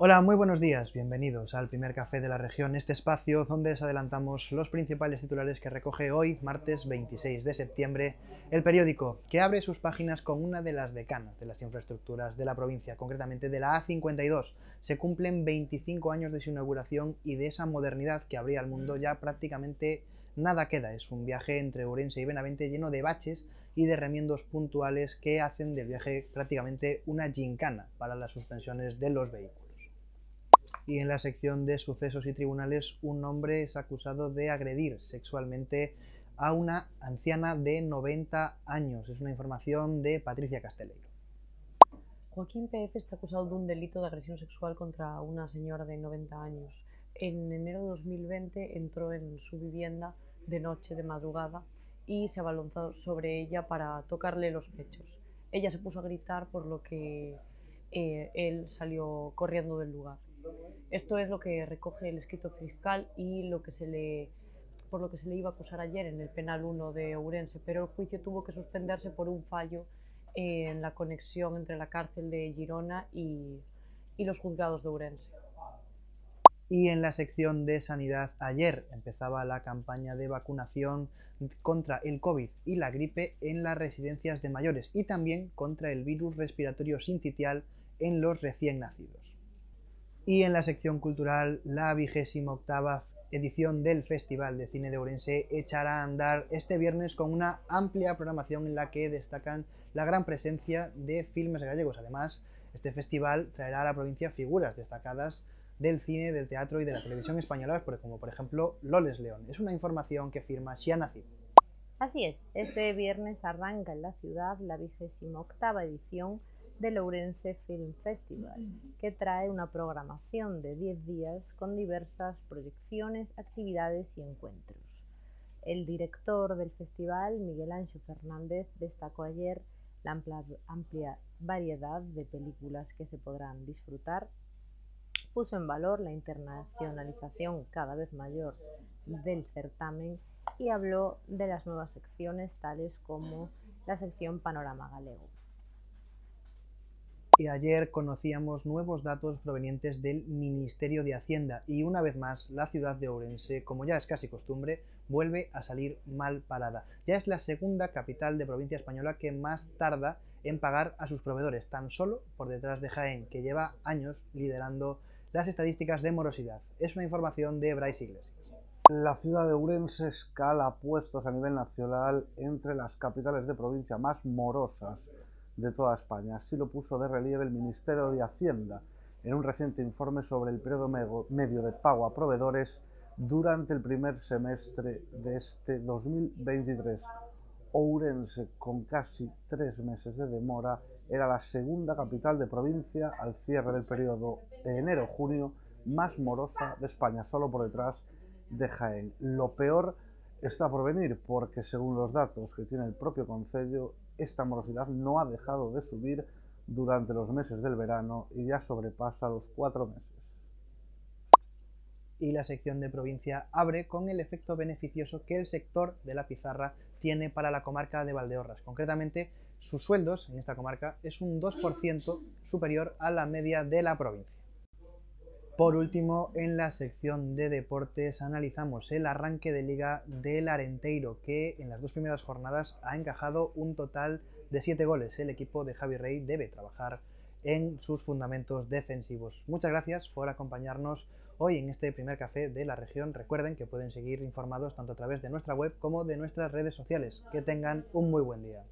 Hola, muy buenos días, bienvenidos al primer café de la región, este espacio donde les adelantamos los principales titulares que recoge hoy, martes 26 de septiembre, el periódico, que abre sus páginas con una de las decanas de las infraestructuras de la provincia, concretamente de la A52. Se cumplen 25 años de su inauguración y de esa modernidad que abría al mundo ya prácticamente nada queda. Es un viaje entre Ourense y Benavente lleno de baches y de remiendos puntuales que hacen del viaje prácticamente una gincana para las suspensiones de los vehículos y en la sección de sucesos y tribunales un hombre es acusado de agredir sexualmente a una anciana de 90 años. Es una información de Patricia Casteleiro. Joaquín PF está acusado de un delito de agresión sexual contra una señora de 90 años. En enero de 2020 entró en su vivienda de noche, de madrugada, y se abalanzó sobre ella para tocarle los pechos. Ella se puso a gritar por lo que eh, él salió corriendo del lugar. Esto es lo que recoge el escrito fiscal y lo que se le, por lo que se le iba a acusar ayer en el penal 1 de Ourense, pero el juicio tuvo que suspenderse por un fallo en la conexión entre la cárcel de Girona y, y los juzgados de Ourense. Y en la sección de sanidad, ayer empezaba la campaña de vacunación contra el COVID y la gripe en las residencias de mayores y también contra el virus respiratorio sincitial en los recién nacidos. Y en la sección cultural, la vigésima octava edición del Festival de Cine de Ourense echará a andar este viernes con una amplia programación en la que destacan la gran presencia de filmes gallegos. Además, este festival traerá a la provincia figuras destacadas del cine, del teatro y de la televisión española, como por ejemplo Loles León. Es una información que firma Shiana Así es, este viernes arranca en la ciudad la vigésima octava edición del Ourense Film Festival, que trae una programación de 10 días con diversas proyecciones, actividades y encuentros. El director del festival, Miguel Ancho Fernández, destacó ayer la amplia variedad de películas que se podrán disfrutar, puso en valor la internacionalización cada vez mayor del certamen y habló de las nuevas secciones tales como la sección Panorama Galego y ayer conocíamos nuevos datos provenientes del Ministerio de Hacienda y una vez más la ciudad de Ourense, como ya es casi costumbre, vuelve a salir mal parada. Ya es la segunda capital de provincia española que más tarda en pagar a sus proveedores, tan solo por detrás de Jaén, que lleva años liderando las estadísticas de morosidad. Es una información de Bryce Iglesias. La ciudad de Ourense escala puestos a nivel nacional entre las capitales de provincia más morosas de toda España. Así lo puso de relieve el Ministerio de Hacienda en un reciente informe sobre el periodo medio de pago a proveedores durante el primer semestre de este 2023. Ourense, con casi tres meses de demora, era la segunda capital de provincia al cierre del periodo enero-junio más morosa de España, solo por detrás de Jaén. Lo peor está por venir porque, según los datos que tiene el propio Concello, esta morosidad no ha dejado de subir durante los meses del verano y ya sobrepasa los cuatro meses. Y la sección de provincia abre con el efecto beneficioso que el sector de la pizarra tiene para la comarca de Valdeorras. Concretamente, sus sueldos en esta comarca es un 2% superior a la media de la provincia. Por último, en la sección de deportes analizamos el arranque de liga del Arenteiro, que en las dos primeras jornadas ha encajado un total de 7 goles. El equipo de Javi Rey debe trabajar en sus fundamentos defensivos. Muchas gracias por acompañarnos hoy en este primer café de la región. Recuerden que pueden seguir informados tanto a través de nuestra web como de nuestras redes sociales. Que tengan un muy buen día.